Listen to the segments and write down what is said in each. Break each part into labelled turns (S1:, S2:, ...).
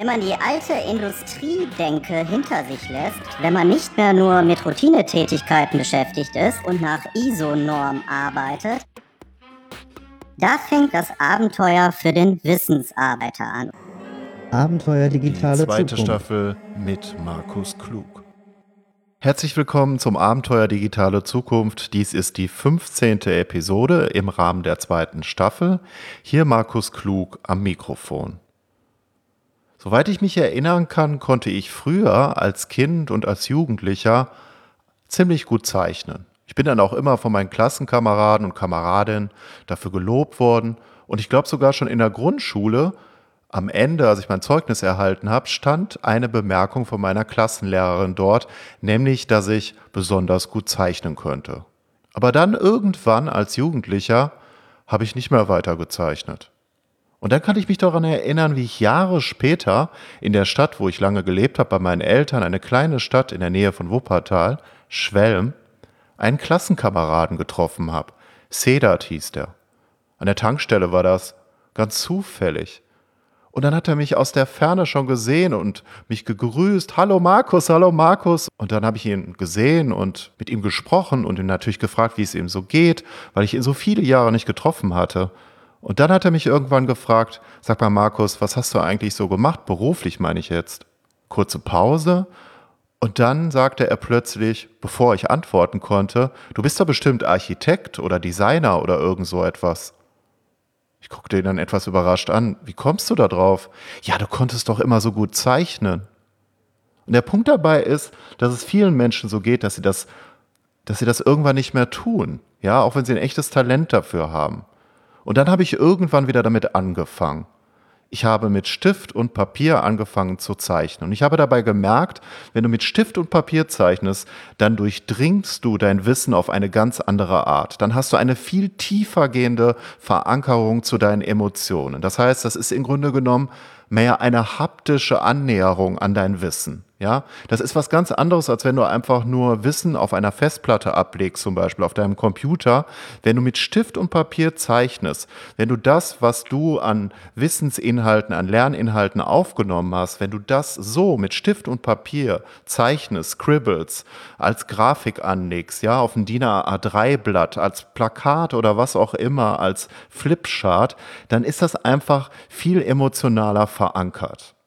S1: Wenn man die alte Industriedenke hinter sich lässt, wenn man nicht mehr nur mit Routinetätigkeiten beschäftigt ist und nach ISO-Norm arbeitet, da fängt das Abenteuer für den Wissensarbeiter an.
S2: Abenteuer digitale
S3: Die zweite
S2: Zukunft.
S3: Staffel mit Markus Klug. Herzlich willkommen zum Abenteuer Digitale Zukunft. Dies ist die 15. Episode im Rahmen der zweiten Staffel. Hier Markus Klug am Mikrofon. Soweit ich mich erinnern kann, konnte ich früher als Kind und als Jugendlicher ziemlich gut zeichnen. Ich bin dann auch immer von meinen Klassenkameraden und Kameradinnen dafür gelobt worden. Und ich glaube sogar schon in der Grundschule, am Ende, als ich mein Zeugnis erhalten habe, stand eine Bemerkung von meiner Klassenlehrerin dort, nämlich, dass ich besonders gut zeichnen könnte. Aber dann irgendwann als Jugendlicher habe ich nicht mehr weiter gezeichnet. Und dann kann ich mich daran erinnern, wie ich Jahre später in der Stadt, wo ich lange gelebt habe, bei meinen Eltern, eine kleine Stadt in der Nähe von Wuppertal, Schwelm, einen Klassenkameraden getroffen habe. Sedat hieß der. An der Tankstelle war das ganz zufällig. Und dann hat er mich aus der Ferne schon gesehen und mich gegrüßt. Hallo Markus, hallo Markus. Und dann habe ich ihn gesehen und mit ihm gesprochen und ihn natürlich gefragt, wie es ihm so geht, weil ich ihn so viele Jahre nicht getroffen hatte. Und dann hat er mich irgendwann gefragt, sag mal Markus, was hast du eigentlich so gemacht, beruflich meine ich jetzt? Kurze Pause. Und dann sagte er plötzlich, bevor ich antworten konnte, du bist doch bestimmt Architekt oder Designer oder irgend so etwas. Ich guckte ihn dann etwas überrascht an. Wie kommst du da drauf? Ja, du konntest doch immer so gut zeichnen. Und der Punkt dabei ist, dass es vielen Menschen so geht, dass sie das, dass sie das irgendwann nicht mehr tun. Ja, auch wenn sie ein echtes Talent dafür haben. Und dann habe ich irgendwann wieder damit angefangen. Ich habe mit Stift und Papier angefangen zu zeichnen. Und ich habe dabei gemerkt, wenn du mit Stift und Papier zeichnest, dann durchdringst du dein Wissen auf eine ganz andere Art. Dann hast du eine viel tiefer gehende Verankerung zu deinen Emotionen. Das heißt, das ist im Grunde genommen mehr eine haptische Annäherung an dein Wissen. Ja, das ist was ganz anderes, als wenn du einfach nur Wissen auf einer Festplatte ablegst, zum Beispiel auf deinem Computer. Wenn du mit Stift und Papier zeichnest, wenn du das, was du an Wissensinhalten, an Lerninhalten aufgenommen hast, wenn du das so mit Stift und Papier zeichnest, scribbles, als Grafik anlegst, ja, auf ein DIN A3-Blatt, als Plakat oder was auch immer, als Flipchart, dann ist das einfach viel emotionaler verankert.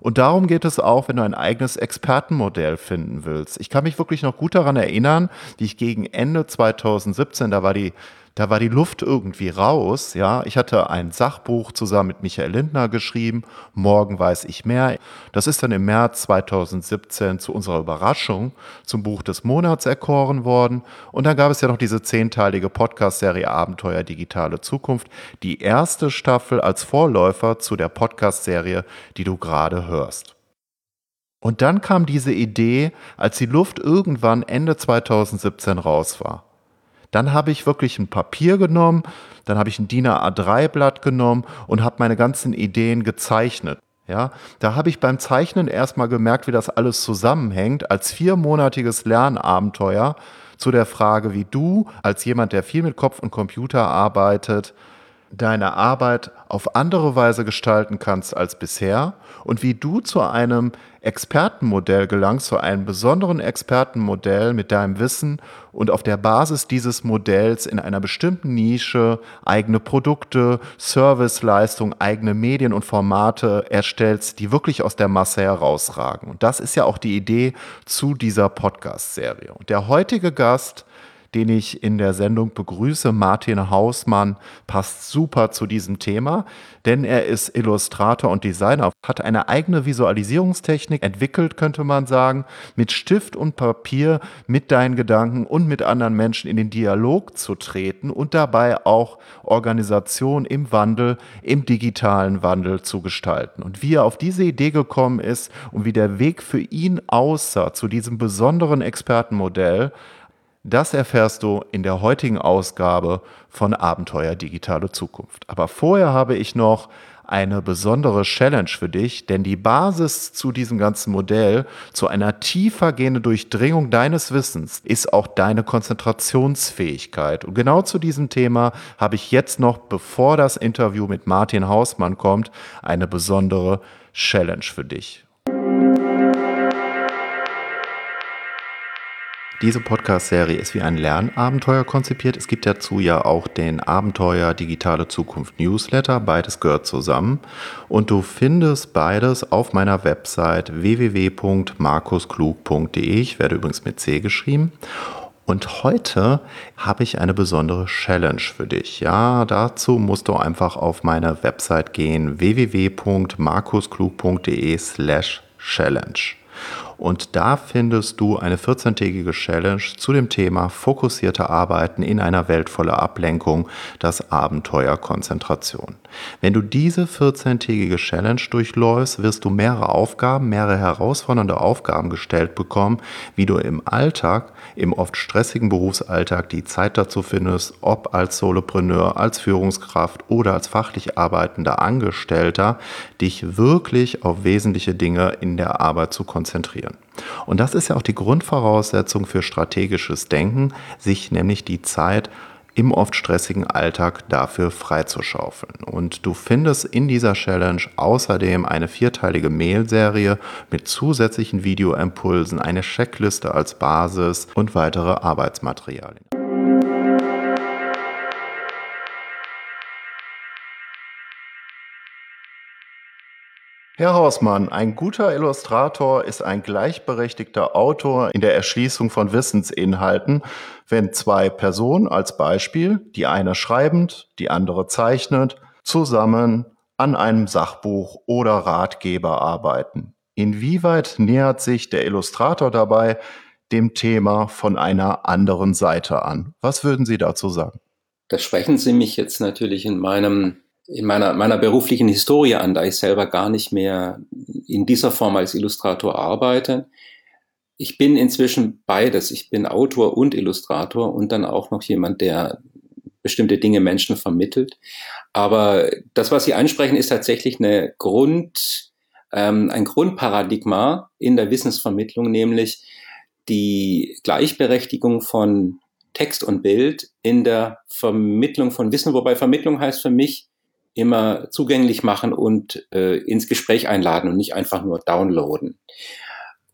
S3: Und darum geht es auch, wenn du ein eigenes Expertenmodell finden willst. Ich kann mich wirklich noch gut daran erinnern, wie ich gegen Ende 2017, da war die da war die Luft irgendwie raus, ja. Ich hatte ein Sachbuch zusammen mit Michael Lindner geschrieben, Morgen weiß ich mehr. Das ist dann im März 2017 zu unserer Überraschung zum Buch des Monats erkoren worden. Und dann gab es ja noch diese zehnteilige Podcast-Serie Abenteuer Digitale Zukunft, die erste Staffel als Vorläufer zu der Podcast-Serie, die du gerade hörst. Und dann kam diese Idee, als die Luft irgendwann Ende 2017 raus war. Dann habe ich wirklich ein Papier genommen, dann habe ich ein DIN A3-Blatt genommen und habe meine ganzen Ideen gezeichnet. Ja, da habe ich beim Zeichnen erstmal gemerkt, wie das alles zusammenhängt, als viermonatiges Lernabenteuer zu der Frage, wie du als jemand, der viel mit Kopf und Computer arbeitet, deine Arbeit auf andere Weise gestalten kannst als bisher und wie du zu einem Expertenmodell gelangst, zu einem besonderen Expertenmodell mit deinem Wissen und auf der Basis dieses Modells in einer bestimmten Nische eigene Produkte, Serviceleistungen, eigene Medien und Formate erstellst, die wirklich aus der Masse herausragen. Und das ist ja auch die Idee zu dieser Podcast-Serie. Und der heutige Gast den ich in der Sendung begrüße. Martin Hausmann passt super zu diesem Thema, denn er ist Illustrator und Designer, hat eine eigene Visualisierungstechnik entwickelt, könnte man sagen, mit Stift und Papier mit deinen Gedanken und mit anderen Menschen in den Dialog zu treten und dabei auch Organisation im Wandel, im digitalen Wandel zu gestalten. Und wie er auf diese Idee gekommen ist und wie der Weg für ihn aussah zu diesem besonderen Expertenmodell, das erfährst du in der heutigen Ausgabe von Abenteuer Digitale Zukunft. Aber vorher habe ich noch eine besondere Challenge für dich, denn die Basis zu diesem ganzen Modell, zu einer tiefer gehenden Durchdringung deines Wissens, ist auch deine Konzentrationsfähigkeit. Und genau zu diesem Thema habe ich jetzt noch, bevor das Interview mit Martin Hausmann kommt, eine besondere Challenge für dich. Diese Podcast-Serie ist wie ein Lernabenteuer konzipiert. Es gibt dazu ja auch den Abenteuer Digitale Zukunft Newsletter. Beides gehört zusammen. Und du findest beides auf meiner Website www.markusklug.de. Ich werde übrigens mit C geschrieben. Und heute habe ich eine besondere Challenge für dich. Ja, dazu musst du einfach auf meine Website gehen www.markusklug.de slash challenge. Und da findest du eine 14-tägige Challenge zu dem Thema fokussierte Arbeiten in einer Welt voller Ablenkung, das Abenteuer Konzentration. Wenn du diese 14-tägige Challenge durchläufst, wirst du mehrere Aufgaben, mehrere herausfordernde Aufgaben gestellt bekommen, wie du im Alltag, im oft stressigen Berufsalltag die Zeit dazu findest, ob als Solopreneur, als Führungskraft oder als fachlich arbeitender Angestellter, dich wirklich auf wesentliche Dinge in der Arbeit zu konzentrieren. Und das ist ja auch die Grundvoraussetzung für strategisches Denken, sich nämlich die Zeit im oft stressigen Alltag dafür freizuschaufeln. Und du findest in dieser Challenge außerdem eine vierteilige Mail-Serie mit zusätzlichen Videoimpulsen, eine Checkliste als Basis und weitere Arbeitsmaterialien. Herr Hausmann, ein guter Illustrator ist ein gleichberechtigter Autor in der Erschließung von Wissensinhalten, wenn zwei Personen als Beispiel, die eine schreibend, die andere zeichnend, zusammen an einem Sachbuch oder Ratgeber arbeiten. Inwieweit nähert sich der Illustrator dabei dem Thema von einer anderen Seite an? Was würden Sie dazu sagen?
S4: Da sprechen Sie mich jetzt natürlich in meinem in meiner, meiner beruflichen Historie an, da ich selber gar nicht mehr in dieser Form als Illustrator arbeite. Ich bin inzwischen beides. Ich bin Autor und Illustrator und dann auch noch jemand, der bestimmte Dinge Menschen vermittelt. Aber das, was Sie ansprechen, ist tatsächlich eine Grund, ähm, ein Grundparadigma in der Wissensvermittlung, nämlich die Gleichberechtigung von Text und Bild in der Vermittlung von Wissen, wobei Vermittlung heißt für mich immer zugänglich machen und äh, ins Gespräch einladen und nicht einfach nur downloaden.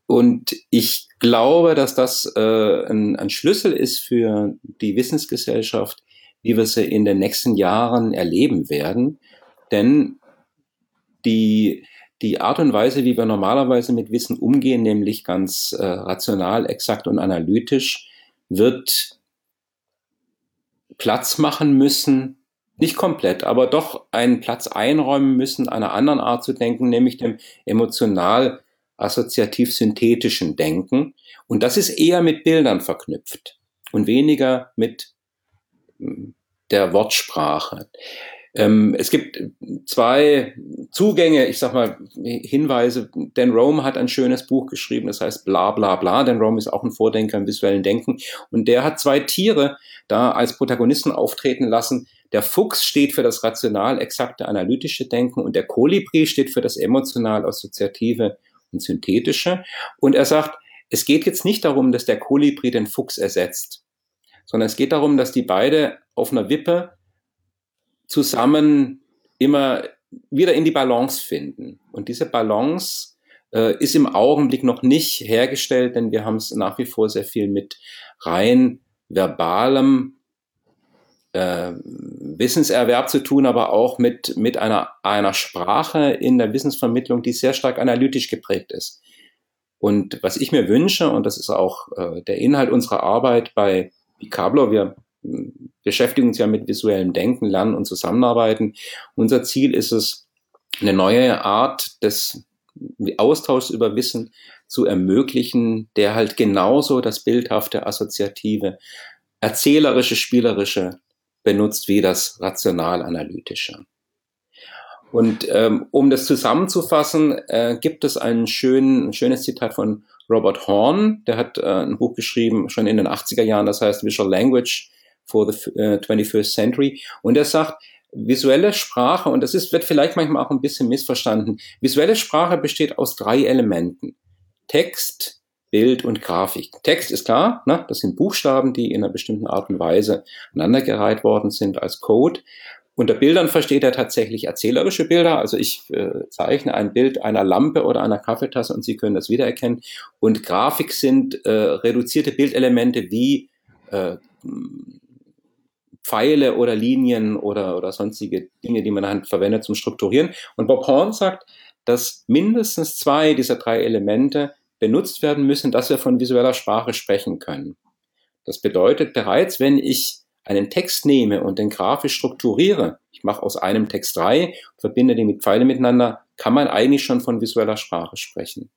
S4: Und ich glaube, dass das äh, ein, ein Schlüssel ist für die Wissensgesellschaft, wie wir sie in den nächsten Jahren erleben werden. Denn die, die Art und Weise, wie wir normalerweise mit Wissen umgehen, nämlich ganz äh, rational, exakt und analytisch, wird Platz machen müssen nicht komplett, aber doch einen Platz einräumen müssen, einer anderen Art zu denken, nämlich dem emotional assoziativ synthetischen Denken. Und das ist eher mit Bildern verknüpft und weniger mit hm, der Wortsprache. Ähm, es gibt zwei Zugänge, ich sag mal Hinweise. Dan Rome hat ein schönes Buch geschrieben, das heißt Bla bla bla. Dan Rome ist auch ein Vordenker im visuellen Denken. Und der hat zwei Tiere da als Protagonisten auftreten lassen. Der Fuchs steht für das rational exakte analytische Denken und der Kolibri steht für das emotional assoziative und synthetische. Und er sagt, es geht jetzt nicht darum, dass der Kolibri den Fuchs ersetzt, sondern es geht darum, dass die beide auf einer Wippe zusammen immer wieder in die Balance finden. Und diese Balance äh, ist im Augenblick noch nicht hergestellt, denn wir haben es nach wie vor sehr viel mit rein verbalem äh, Wissenserwerb zu tun, aber auch mit, mit einer, einer Sprache in der Wissensvermittlung, die sehr stark analytisch geprägt ist. Und was ich mir wünsche, und das ist auch äh, der Inhalt unserer Arbeit bei Picablo, wir beschäftigen uns ja mit visuellem Denken, Lernen und Zusammenarbeiten. Unser Ziel ist es, eine neue Art des Austauschs über Wissen zu ermöglichen, der halt genauso das bildhafte, assoziative, erzählerische, spielerische benutzt wie das rational-analytische. Und ähm, um das zusammenzufassen, äh, gibt es ein, schön, ein schönes Zitat von Robert Horn, der hat äh, ein Buch geschrieben, schon in den 80er Jahren, das heißt Visual Language for the uh, 21st Century. Und er sagt, visuelle Sprache, und das ist, wird vielleicht manchmal auch ein bisschen missverstanden, visuelle Sprache besteht aus drei Elementen. Text, Bild und Grafik. Text ist klar, ne? das sind Buchstaben, die in einer bestimmten Art und Weise aneinandergereiht worden sind als Code. Unter Bildern versteht er tatsächlich erzählerische Bilder. Also ich äh, zeichne ein Bild einer Lampe oder einer Kaffeetasse und Sie können das wiedererkennen. Und Grafik sind äh, reduzierte Bildelemente wie äh, Pfeile oder Linien oder, oder sonstige Dinge, die man dann verwendet zum Strukturieren. Und Bob Horn sagt, dass mindestens zwei dieser drei Elemente benutzt werden müssen, dass wir von visueller Sprache sprechen können. Das bedeutet bereits, wenn ich einen Text nehme und den grafisch strukturiere, ich mache aus einem Text drei, verbinde die mit Pfeilen miteinander, kann man eigentlich schon von visueller Sprache sprechen.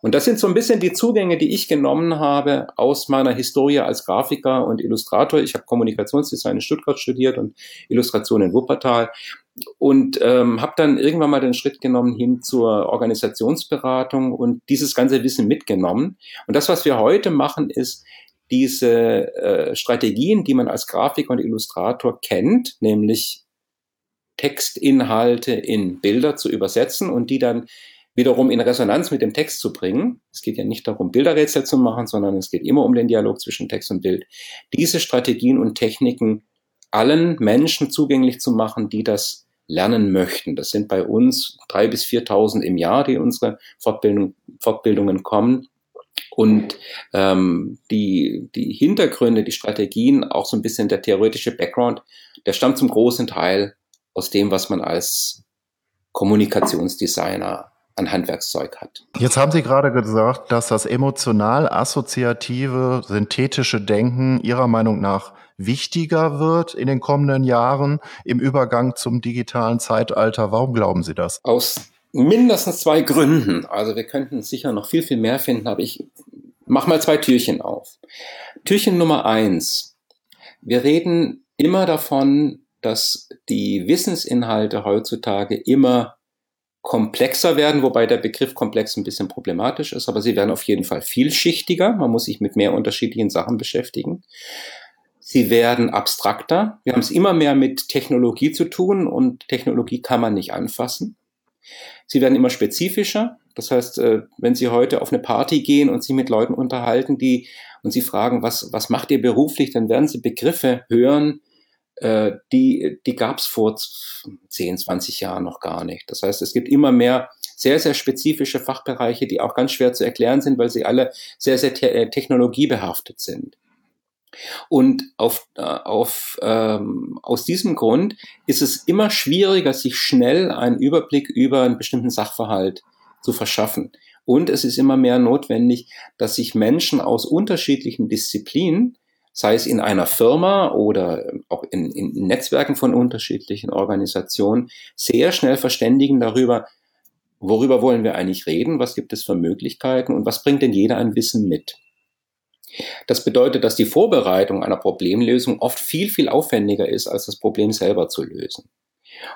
S4: Und das sind so ein bisschen die Zugänge, die ich genommen habe aus meiner Historie als Grafiker und Illustrator. Ich habe Kommunikationsdesign in Stuttgart studiert und Illustration in Wuppertal und ähm, habe dann irgendwann mal den Schritt genommen hin zur Organisationsberatung und dieses ganze Wissen mitgenommen. Und das, was wir heute machen, ist, diese äh, Strategien, die man als Grafiker und Illustrator kennt, nämlich Textinhalte in Bilder zu übersetzen und die dann wiederum in Resonanz mit dem Text zu bringen. Es geht ja nicht darum, Bilderrätsel zu machen, sondern es geht immer um den Dialog zwischen Text und Bild. Diese Strategien und Techniken allen Menschen zugänglich zu machen, die das lernen möchten. Das sind bei uns drei bis 4.000 im Jahr, die unsere Fortbildung, Fortbildungen kommen und ähm, die, die Hintergründe, die Strategien, auch so ein bisschen der theoretische Background, der stammt zum großen Teil aus dem, was man als Kommunikationsdesigner an Handwerkszeug hat.
S3: Jetzt haben Sie gerade gesagt, dass das emotional assoziative, synthetische Denken Ihrer Meinung nach wichtiger wird in den kommenden Jahren im Übergang zum digitalen Zeitalter. Warum glauben Sie das?
S4: Aus mindestens zwei Gründen. Also wir könnten sicher noch viel, viel mehr finden, aber ich mache mal zwei Türchen auf. Türchen Nummer eins. Wir reden immer davon, dass die Wissensinhalte heutzutage immer komplexer werden, wobei der Begriff komplex ein bisschen problematisch ist, aber sie werden auf jeden Fall vielschichtiger. Man muss sich mit mehr unterschiedlichen Sachen beschäftigen. Sie werden abstrakter. Wir haben es immer mehr mit Technologie zu tun und Technologie kann man nicht anfassen. Sie werden immer spezifischer. Das heißt, äh, wenn Sie heute auf eine Party gehen und sich mit Leuten unterhalten, die und Sie fragen, was, was macht ihr beruflich, dann werden Sie Begriffe hören, äh, die, die gab es vor 10, 20 Jahren noch gar nicht. Das heißt, es gibt immer mehr sehr, sehr spezifische Fachbereiche, die auch ganz schwer zu erklären sind, weil sie alle sehr, sehr te äh, technologiebehaftet sind. Und auf, äh, auf, ähm, aus diesem Grund ist es immer schwieriger, sich schnell einen Überblick über einen bestimmten Sachverhalt zu verschaffen. Und es ist immer mehr notwendig, dass sich Menschen aus unterschiedlichen Disziplinen, sei es in einer Firma oder auch in, in Netzwerken von unterschiedlichen Organisationen, sehr schnell verständigen darüber, worüber wollen wir eigentlich reden, was gibt es für Möglichkeiten und was bringt denn jeder an Wissen mit. Das bedeutet, dass die Vorbereitung einer Problemlösung oft viel, viel aufwendiger ist, als das Problem selber zu lösen.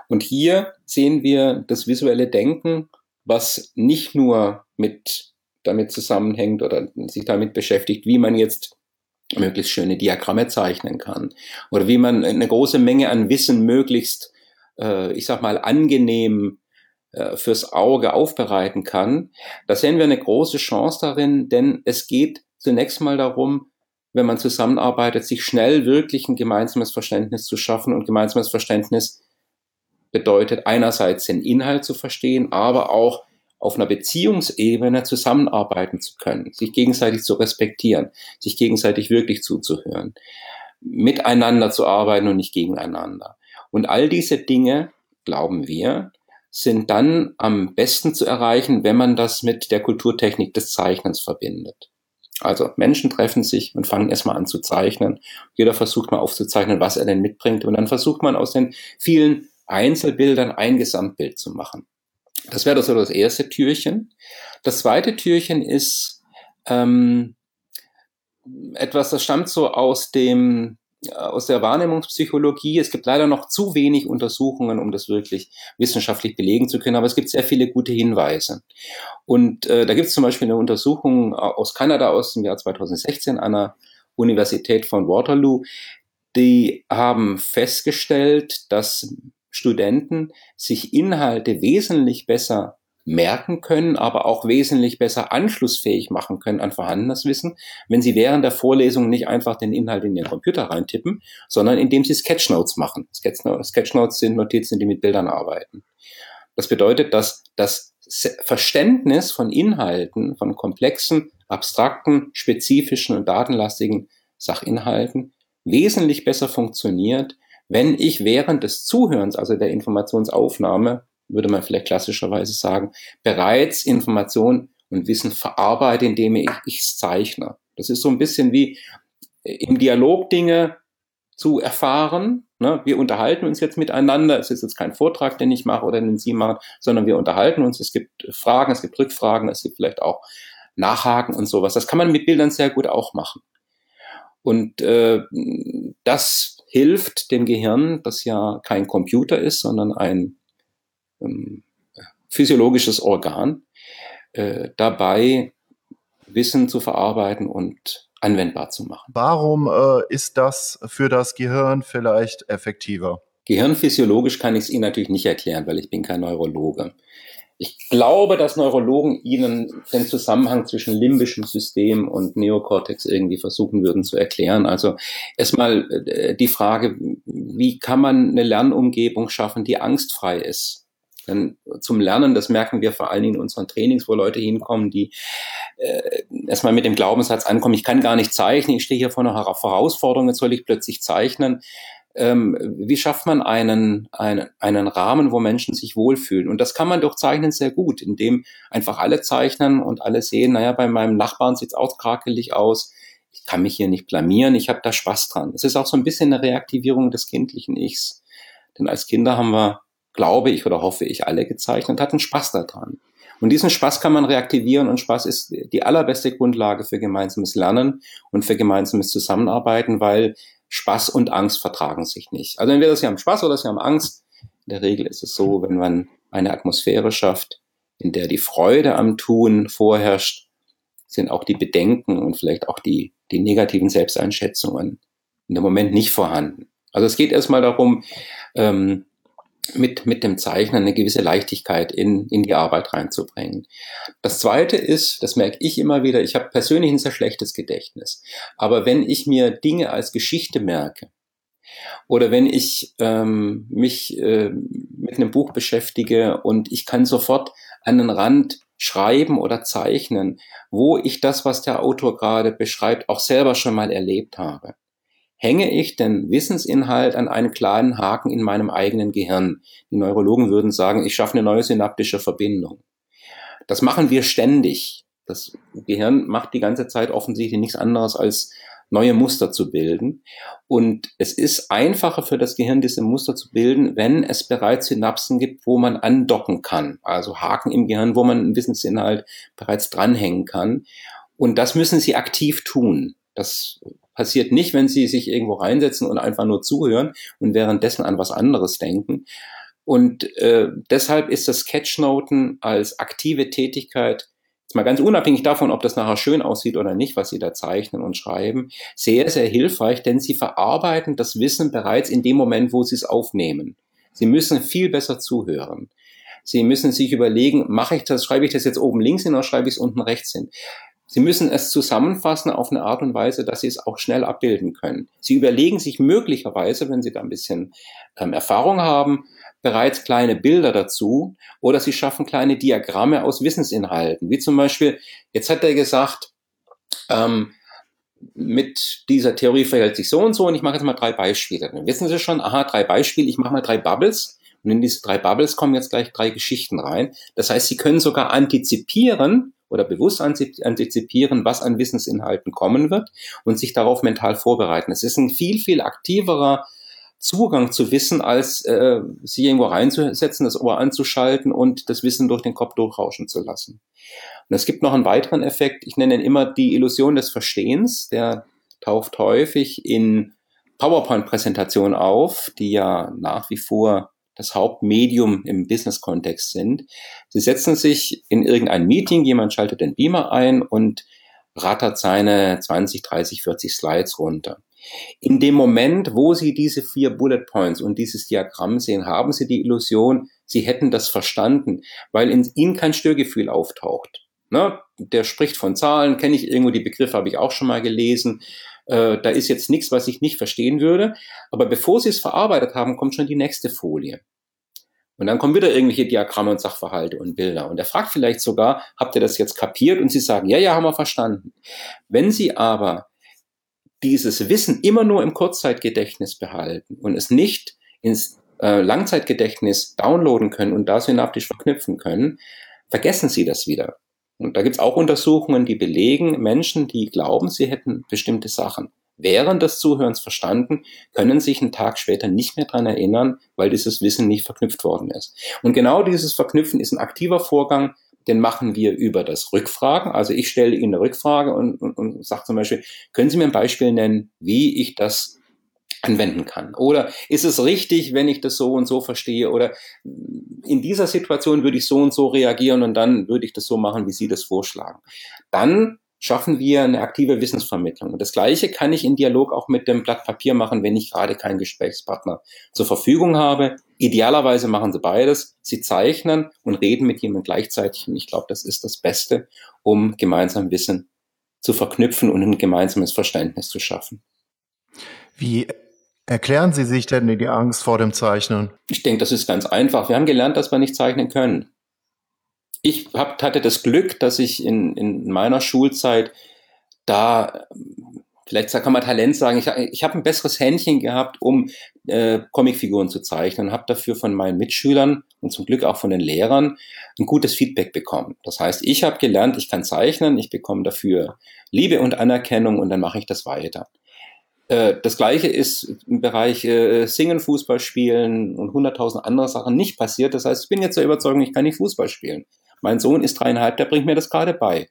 S4: Und hier sehen wir das visuelle Denken, was nicht nur mit damit zusammenhängt oder sich damit beschäftigt, wie man jetzt möglichst schöne Diagramme zeichnen kann oder wie man eine große Menge an Wissen möglichst, äh, ich sag mal, angenehm äh, fürs Auge aufbereiten kann. Da sehen wir eine große Chance darin, denn es geht zunächst mal darum, wenn man zusammenarbeitet, sich schnell wirklich ein gemeinsames Verständnis zu schaffen. Und gemeinsames Verständnis bedeutet einerseits den Inhalt zu verstehen, aber auch auf einer Beziehungsebene zusammenarbeiten zu können, sich gegenseitig zu respektieren, sich gegenseitig wirklich zuzuhören, miteinander zu arbeiten und nicht gegeneinander. Und all diese Dinge, glauben wir, sind dann am besten zu erreichen, wenn man das mit der Kulturtechnik des Zeichnens verbindet. Also Menschen treffen sich und fangen erstmal an zu zeichnen. Jeder versucht mal aufzuzeichnen, was er denn mitbringt. Und dann versucht man aus den vielen Einzelbildern ein Gesamtbild zu machen. Das wäre so das erste Türchen. Das zweite Türchen ist ähm, etwas, das stammt so aus dem aus der Wahrnehmungspsychologie. Es gibt leider noch zu wenig Untersuchungen, um das wirklich wissenschaftlich belegen zu können, aber es gibt sehr viele gute Hinweise. Und äh, da gibt es zum Beispiel eine Untersuchung aus Kanada aus dem Jahr 2016 an der Universität von Waterloo, die haben festgestellt, dass Studenten sich Inhalte wesentlich besser merken können, aber auch wesentlich besser anschlussfähig machen können an vorhandenes Wissen, wenn sie während der Vorlesung nicht einfach den Inhalt in ihren Computer reintippen, sondern indem sie Sketchnotes machen. Sketchnotes sind Notizen, die mit Bildern arbeiten. Das bedeutet, dass das Verständnis von Inhalten, von komplexen, abstrakten, spezifischen und datenlastigen Sachinhalten wesentlich besser funktioniert, wenn ich während des Zuhörens, also der Informationsaufnahme, würde man vielleicht klassischerweise sagen, bereits Information und Wissen verarbeite, indem ich es zeichne. Das ist so ein bisschen wie im Dialog Dinge zu erfahren. Ne? Wir unterhalten uns jetzt miteinander. Es ist jetzt kein Vortrag, den ich mache oder den Sie machen, sondern wir unterhalten uns. Es gibt Fragen, es gibt Rückfragen, es gibt vielleicht auch Nachhaken und sowas. Das kann man mit Bildern sehr gut auch machen. Und äh, das hilft dem Gehirn, das ja kein Computer ist, sondern ein ähm, physiologisches Organ, äh, dabei Wissen zu verarbeiten und anwendbar zu machen.
S3: Warum äh, ist das für das Gehirn vielleicht effektiver?
S4: Gehirnphysiologisch kann ich es Ihnen natürlich nicht erklären, weil ich bin kein Neurologe. Ich glaube, dass Neurologen Ihnen den Zusammenhang zwischen limbischem System und Neokortex irgendwie versuchen würden zu erklären. Also erstmal äh, die Frage, wie kann man eine Lernumgebung schaffen, die angstfrei ist? Denn zum Lernen, das merken wir vor allen Dingen in unseren Trainings, wo Leute hinkommen, die äh, erstmal mit dem Glaubenssatz ankommen, ich kann gar nicht zeichnen, ich stehe hier vor einer Herausforderung, jetzt soll ich plötzlich zeichnen. Ähm, wie schafft man einen, einen, einen Rahmen, wo Menschen sich wohlfühlen? Und das kann man durch Zeichnen sehr gut, indem einfach alle zeichnen und alle sehen, naja, bei meinem Nachbarn sieht's auch krakelig aus, ich kann mich hier nicht blamieren, ich habe da Spaß dran. Es ist auch so ein bisschen eine Reaktivierung des kindlichen Ichs. Denn als Kinder haben wir glaube ich oder hoffe ich, alle gezeichnet, hatten Spaß daran. Und diesen Spaß kann man reaktivieren und Spaß ist die allerbeste Grundlage für gemeinsames Lernen und für gemeinsames Zusammenarbeiten, weil Spaß und Angst vertragen sich nicht. Also entweder sie haben Spaß oder sie haben Angst. In der Regel ist es so, wenn man eine Atmosphäre schafft, in der die Freude am Tun vorherrscht, sind auch die Bedenken und vielleicht auch die, die negativen Selbsteinschätzungen in dem Moment nicht vorhanden. Also es geht erstmal darum, ähm, mit, mit dem Zeichnen eine gewisse Leichtigkeit in, in die Arbeit reinzubringen. Das zweite ist, das merke ich immer wieder, ich habe persönlich ein sehr schlechtes Gedächtnis. Aber wenn ich mir Dinge als Geschichte merke, oder wenn ich ähm, mich äh, mit einem Buch beschäftige und ich kann sofort an den Rand schreiben oder zeichnen, wo ich das, was der Autor gerade beschreibt, auch selber schon mal erlebt habe hänge ich den Wissensinhalt an einen kleinen Haken in meinem eigenen Gehirn. Die Neurologen würden sagen, ich schaffe eine neue synaptische Verbindung. Das machen wir ständig. Das Gehirn macht die ganze Zeit offensichtlich nichts anderes als neue Muster zu bilden. Und es ist einfacher für das Gehirn, diese Muster zu bilden, wenn es bereits Synapsen gibt, wo man andocken kann. Also Haken im Gehirn, wo man einen Wissensinhalt bereits dranhängen kann. Und das müssen Sie aktiv tun. Das passiert nicht, wenn sie sich irgendwo reinsetzen und einfach nur zuhören und währenddessen an was anderes denken. Und äh, deshalb ist das Sketchnoten als aktive Tätigkeit, jetzt mal ganz unabhängig davon, ob das nachher schön aussieht oder nicht, was sie da zeichnen und schreiben, sehr, sehr hilfreich, denn sie verarbeiten das Wissen bereits in dem Moment, wo sie es aufnehmen. Sie müssen viel besser zuhören. Sie müssen sich überlegen, mache ich das, schreibe ich das jetzt oben links hin oder schreibe ich es unten rechts hin? Sie müssen es zusammenfassen auf eine Art und Weise, dass Sie es auch schnell abbilden können. Sie überlegen sich möglicherweise, wenn Sie da ein bisschen ähm, Erfahrung haben, bereits kleine Bilder dazu oder Sie schaffen kleine Diagramme aus Wissensinhalten. Wie zum Beispiel, jetzt hat er gesagt, ähm, mit dieser Theorie verhält sich so und so und ich mache jetzt mal drei Beispiele. Dann wissen Sie schon, aha, drei Beispiele, ich mache mal drei Bubbles und in diese drei Bubbles kommen jetzt gleich drei Geschichten rein. Das heißt, Sie können sogar antizipieren, oder bewusst antizipieren, was an Wissensinhalten kommen wird und sich darauf mental vorbereiten. Es ist ein viel, viel aktiverer Zugang zu Wissen, als äh, sie irgendwo reinzusetzen, das Ohr anzuschalten und das Wissen durch den Kopf durchrauschen zu lassen. Und es gibt noch einen weiteren Effekt, ich nenne ihn immer die Illusion des Verstehens, der taucht häufig in PowerPoint-Präsentationen auf, die ja nach wie vor das Hauptmedium im Business-Kontext sind. Sie setzen sich in irgendein Meeting, jemand schaltet den Beamer ein und rattert seine 20, 30, 40 Slides runter. In dem Moment, wo Sie diese vier Bullet Points und dieses Diagramm sehen, haben Sie die Illusion, Sie hätten das verstanden, weil in Ihnen kein Störgefühl auftaucht. Ne? Der spricht von Zahlen, kenne ich irgendwo, die Begriffe habe ich auch schon mal gelesen. Äh, da ist jetzt nichts, was ich nicht verstehen würde. Aber bevor Sie es verarbeitet haben, kommt schon die nächste Folie. Und dann kommen wieder irgendwelche Diagramme und Sachverhalte und Bilder. Und er fragt vielleicht sogar, habt ihr das jetzt kapiert? Und Sie sagen, ja, ja, haben wir verstanden. Wenn Sie aber dieses Wissen immer nur im Kurzzeitgedächtnis behalten und es nicht ins äh, Langzeitgedächtnis downloaden können und da synaptisch verknüpfen können, vergessen Sie das wieder. Und da gibt es auch Untersuchungen, die belegen, Menschen, die glauben, sie hätten bestimmte Sachen während des Zuhörens verstanden, können sich einen Tag später nicht mehr dran erinnern, weil dieses Wissen nicht verknüpft worden ist. Und genau dieses Verknüpfen ist ein aktiver Vorgang, den machen wir über das Rückfragen. Also ich stelle Ihnen eine Rückfrage und, und, und sage zum Beispiel, können Sie mir ein Beispiel nennen, wie ich das anwenden kann? Oder ist es richtig, wenn ich das so und so verstehe? Oder in dieser Situation würde ich so und so reagieren und dann würde ich das so machen, wie Sie das vorschlagen. Dann schaffen wir eine aktive Wissensvermittlung. Und das Gleiche kann ich in Dialog auch mit dem Blatt Papier machen, wenn ich gerade keinen Gesprächspartner zur Verfügung habe. Idealerweise machen Sie beides. Sie zeichnen und reden mit jemandem gleichzeitig. Und ich glaube, das ist das Beste, um gemeinsam Wissen zu verknüpfen und ein gemeinsames Verständnis zu schaffen.
S3: Wie erklären Sie sich denn die Angst vor dem Zeichnen?
S4: Ich denke, das ist ganz einfach. Wir haben gelernt, dass wir nicht zeichnen können ich hab, hatte das Glück, dass ich in, in meiner Schulzeit da, vielleicht kann man Talent sagen, ich, ich habe ein besseres Händchen gehabt, um äh, Comicfiguren zu zeichnen und habe dafür von meinen Mitschülern und zum Glück auch von den Lehrern ein gutes Feedback bekommen. Das heißt, ich habe gelernt, ich kann zeichnen, ich bekomme dafür Liebe und Anerkennung und dann mache ich das weiter. Äh, das gleiche ist im Bereich äh, Singen, Fußball spielen und hunderttausend andere Sachen nicht passiert. Das heißt, ich bin jetzt der Überzeugung, ich kann nicht Fußball spielen. Mein Sohn ist dreieinhalb, der bringt mir das gerade bei.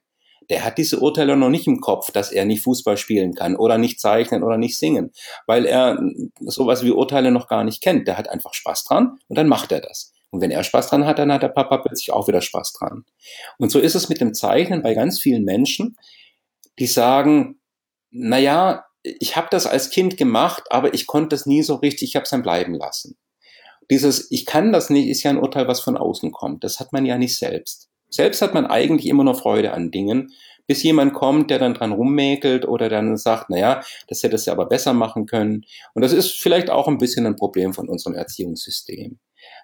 S4: Der hat diese Urteile noch nicht im Kopf, dass er nicht Fußball spielen kann oder nicht zeichnen oder nicht singen, weil er sowas wie Urteile noch gar nicht kennt. Der hat einfach Spaß dran und dann macht er das. Und wenn er Spaß dran hat, dann hat der Papa plötzlich auch wieder Spaß dran. Und so ist es mit dem Zeichnen bei ganz vielen Menschen, die sagen, na ja, ich habe das als Kind gemacht, aber ich konnte es nie so richtig, ich habe es dann bleiben lassen. Dieses Ich kann das nicht ist ja ein Urteil, was von außen kommt. Das hat man ja nicht selbst. Selbst hat man eigentlich immer noch Freude an Dingen, bis jemand kommt, der dann dran rummäkelt oder dann sagt, naja, das hätte es ja aber besser machen können. Und das ist vielleicht auch ein bisschen ein Problem von unserem Erziehungssystem.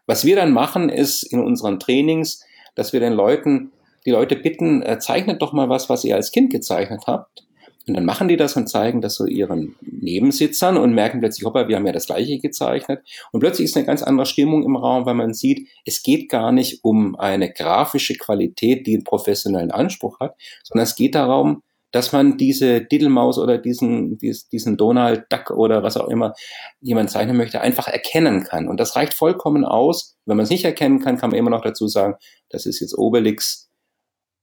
S4: Was wir dann machen, ist in unseren Trainings, dass wir den Leuten, die Leute bitten, äh, zeichnet doch mal was, was ihr als Kind gezeichnet habt. Und dann machen die das und zeigen das so ihren Nebensitzern und merken plötzlich, hoppa, wir haben ja das Gleiche gezeichnet. Und plötzlich ist eine ganz andere Stimmung im Raum, weil man sieht, es geht gar nicht um eine grafische Qualität, die einen professionellen Anspruch hat, sondern es geht darum, dass man diese Diddlemaus oder diesen, diesen Donald Duck oder was auch immer jemand zeichnen möchte, einfach erkennen kann. Und das reicht vollkommen aus. Wenn man es nicht erkennen kann, kann man immer noch dazu sagen, das ist jetzt Obelix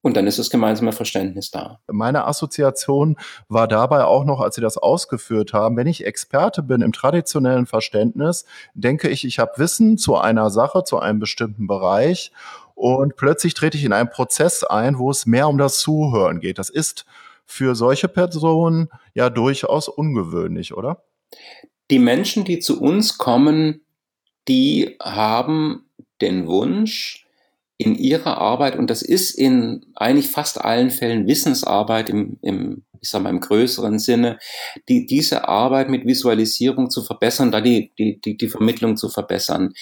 S4: und dann ist das gemeinsame Verständnis da.
S3: Meine Assoziation war dabei auch noch, als Sie das ausgeführt haben, wenn ich Experte bin im traditionellen Verständnis, denke ich, ich habe Wissen zu einer Sache, zu einem bestimmten Bereich und plötzlich trete ich in einen Prozess ein, wo es mehr um das Zuhören geht. Das ist für solche Personen ja durchaus ungewöhnlich, oder?
S4: Die Menschen, die zu uns kommen, die haben den Wunsch, in ihrer Arbeit, und das ist in eigentlich fast allen Fällen Wissensarbeit im, im ich sag mal, im größeren Sinne, die, diese Arbeit mit Visualisierung zu verbessern, da die, die, die, die Vermittlung zu verbessern.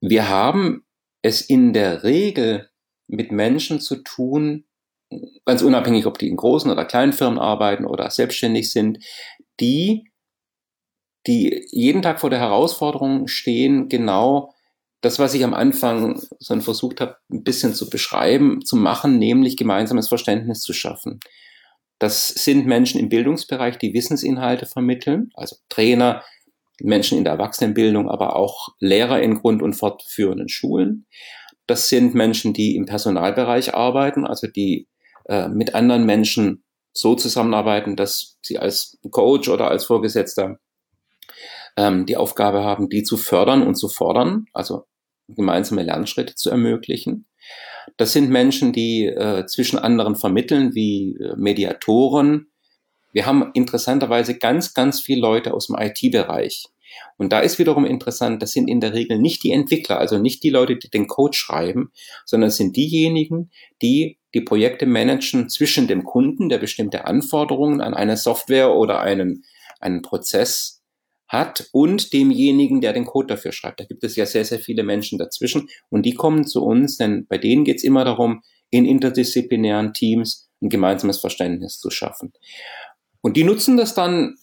S4: Wir haben es in der Regel mit Menschen zu tun, ganz unabhängig, ob die in großen oder kleinen Firmen arbeiten oder selbstständig sind, die, die jeden Tag vor der Herausforderung stehen, genau das, was ich am Anfang so versucht habe, ein bisschen zu beschreiben, zu machen, nämlich gemeinsames Verständnis zu schaffen. Das sind Menschen im Bildungsbereich, die Wissensinhalte vermitteln, also Trainer, Menschen in der Erwachsenenbildung, aber auch Lehrer in Grund- und fortführenden Schulen. Das sind Menschen, die im Personalbereich arbeiten, also die äh, mit anderen Menschen so zusammenarbeiten, dass sie als Coach oder als Vorgesetzter ähm, die Aufgabe haben, die zu fördern und zu fordern, also gemeinsame Lernschritte zu ermöglichen. Das sind Menschen, die äh, zwischen anderen vermitteln, wie äh, Mediatoren, Wir haben interessanterweise ganz, ganz viele Leute aus dem IT-Bereich. Und da ist wiederum interessant, das sind in der Regel nicht die Entwickler, also nicht die Leute, die den Code schreiben, sondern es sind diejenigen, die die Projekte managen zwischen dem Kunden, der bestimmte Anforderungen an eine Software oder einen, einen Prozess hat und demjenigen, der den Code dafür schreibt. Da gibt es ja sehr, sehr viele Menschen dazwischen und die kommen zu uns, denn bei denen geht es immer darum, in interdisziplinären Teams ein gemeinsames Verständnis zu schaffen. Und die nutzen das dann,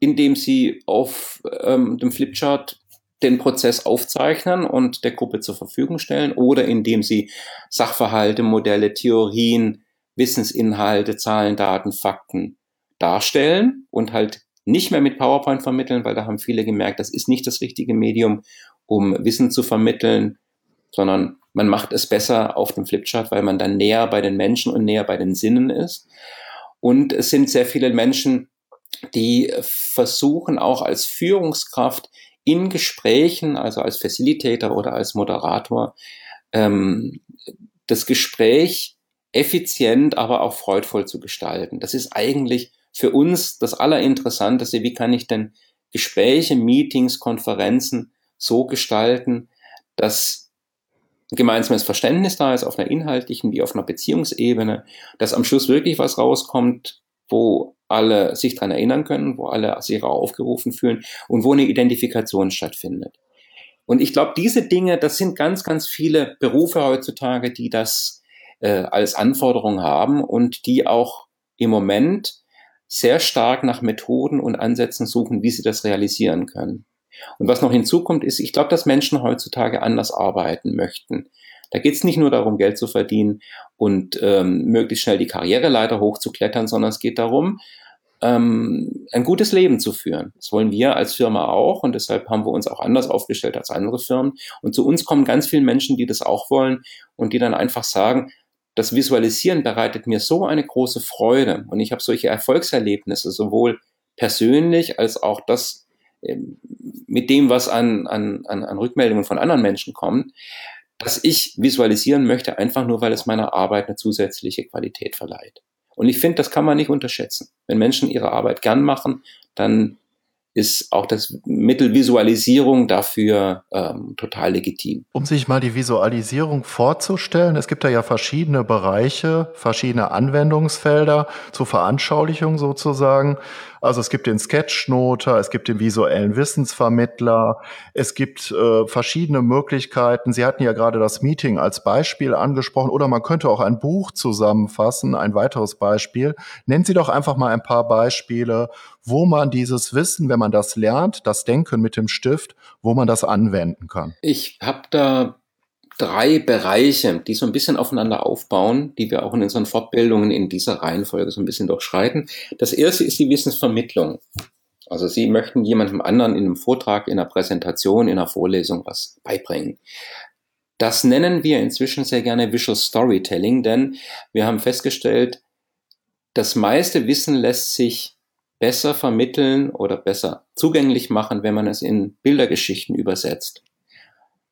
S4: indem sie auf ähm, dem Flipchart den Prozess aufzeichnen und der Gruppe zur Verfügung stellen oder indem sie Sachverhalte, Modelle, Theorien, Wissensinhalte, Zahlen, Daten, Fakten darstellen und halt nicht mehr mit PowerPoint vermitteln, weil da haben viele gemerkt, das ist nicht das richtige Medium, um Wissen zu vermitteln, sondern man macht es besser auf dem Flipchart, weil man dann näher bei den Menschen und näher bei den Sinnen ist. Und es sind sehr viele Menschen, die versuchen auch als Führungskraft in Gesprächen, also als Facilitator oder als Moderator, ähm, das Gespräch effizient, aber auch freudvoll zu gestalten. Das ist eigentlich für uns das Allerinteressanteste. Wie kann ich denn Gespräche, Meetings, Konferenzen so gestalten, dass ein gemeinsames Verständnis da ist auf einer inhaltlichen wie auf einer Beziehungsebene, dass am Schluss wirklich was rauskommt, wo alle sich dran erinnern können, wo alle sich aufgerufen fühlen und wo eine Identifikation stattfindet. Und ich glaube, diese Dinge, das sind ganz, ganz viele Berufe heutzutage, die das äh, als Anforderung haben und die auch im Moment sehr stark nach Methoden und Ansätzen suchen, wie sie das realisieren können. Und was noch hinzukommt, ist, ich glaube, dass Menschen heutzutage anders arbeiten möchten. Da geht es nicht nur darum, Geld zu verdienen und ähm, möglichst schnell die Karriereleiter hochzuklettern, sondern es geht darum, ähm, ein gutes Leben zu führen. Das wollen wir als Firma auch und deshalb haben wir uns auch anders aufgestellt als andere Firmen. Und zu uns kommen ganz viele Menschen, die das auch wollen und die dann einfach sagen, das Visualisieren bereitet mir so eine große Freude und ich habe solche Erfolgserlebnisse, sowohl persönlich als auch das ähm, mit dem, was an, an, an Rückmeldungen von anderen Menschen kommt, dass ich visualisieren möchte, einfach nur, weil es meiner Arbeit eine zusätzliche Qualität verleiht. Und ich finde, das kann man nicht unterschätzen. Wenn Menschen ihre Arbeit gern machen, dann ist auch das Mittel Visualisierung dafür ähm, total legitim.
S3: Um sich mal die Visualisierung vorzustellen, es gibt da ja verschiedene Bereiche, verschiedene Anwendungsfelder zur Veranschaulichung sozusagen. Also es gibt den Sketchnoter, es gibt den visuellen Wissensvermittler, es gibt äh, verschiedene Möglichkeiten. Sie hatten ja gerade das Meeting als Beispiel angesprochen oder man könnte auch ein Buch zusammenfassen, ein weiteres Beispiel. Nennen Sie doch einfach mal ein paar Beispiele, wo man dieses Wissen, wenn man das lernt, das Denken mit dem Stift, wo man das anwenden kann.
S4: Ich habe da drei Bereiche, die so ein bisschen aufeinander aufbauen, die wir auch in unseren Fortbildungen in dieser Reihenfolge so ein bisschen durchschreiten. Das erste ist die Wissensvermittlung. Also Sie möchten jemandem anderen in einem Vortrag, in einer Präsentation, in einer Vorlesung was beibringen. Das nennen wir inzwischen sehr gerne Visual Storytelling, denn wir haben festgestellt, das meiste Wissen lässt sich besser vermitteln oder besser zugänglich machen, wenn man es in Bildergeschichten übersetzt.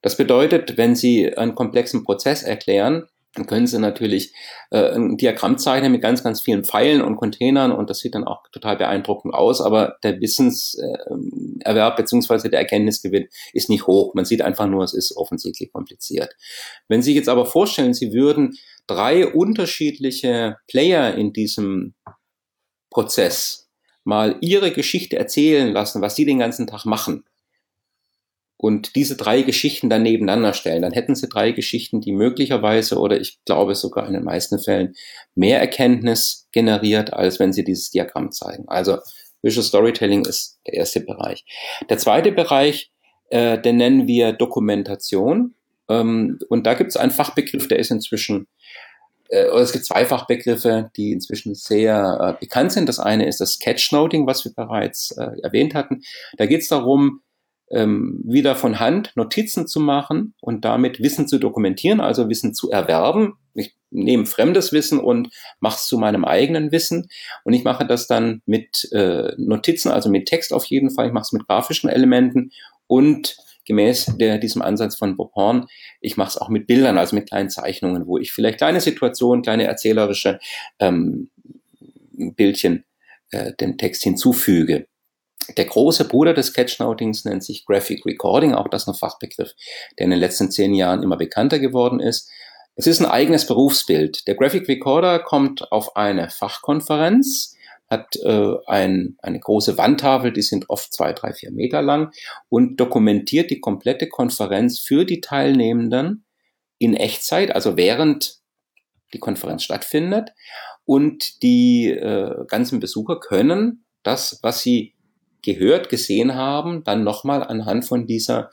S4: Das bedeutet, wenn Sie einen komplexen Prozess erklären, dann können Sie natürlich äh, ein Diagramm zeichnen mit ganz, ganz vielen Pfeilen und Containern und das sieht dann auch total beeindruckend aus, aber der Wissenserwerb beziehungsweise der Erkenntnisgewinn ist nicht hoch. Man sieht einfach nur, es ist offensichtlich kompliziert. Wenn Sie jetzt aber vorstellen, Sie würden drei unterschiedliche Player in diesem Prozess mal ihre Geschichte erzählen lassen, was sie den ganzen Tag machen, und diese drei Geschichten dann nebeneinander stellen, dann hätten sie drei Geschichten, die möglicherweise oder ich glaube sogar in den meisten Fällen mehr Erkenntnis generiert, als wenn sie dieses Diagramm zeigen. Also Visual Storytelling ist der erste Bereich. Der zweite Bereich, äh, den nennen wir Dokumentation. Ähm, und da gibt es einen Fachbegriff, der ist inzwischen, äh, es gibt zwei Fachbegriffe, die inzwischen sehr äh, bekannt sind. Das eine ist das Sketchnoting, was wir bereits äh, erwähnt hatten. Da geht es darum, ähm, wieder von Hand Notizen zu machen und damit Wissen zu dokumentieren, also Wissen zu erwerben. Ich nehme fremdes Wissen und mache es zu meinem eigenen Wissen. Und ich mache das dann mit äh, Notizen, also mit Text auf jeden Fall. Ich mache es mit grafischen Elementen und gemäß der, diesem Ansatz von Bob Horn, ich mache es auch mit Bildern, also mit kleinen Zeichnungen, wo ich vielleicht kleine Situationen, kleine erzählerische ähm, Bildchen äh, dem Text hinzufüge. Der große Bruder des Sketchnotings nennt sich Graphic Recording, auch das ein Fachbegriff, der in den letzten zehn Jahren immer bekannter geworden ist. Es ist ein eigenes Berufsbild. Der Graphic Recorder kommt auf eine Fachkonferenz, hat äh, ein, eine große Wandtafel, die sind oft zwei, drei, vier Meter lang und dokumentiert die komplette Konferenz für die Teilnehmenden in Echtzeit, also während die Konferenz stattfindet. Und die äh, ganzen Besucher können das, was sie gehört, gesehen haben, dann nochmal anhand von dieser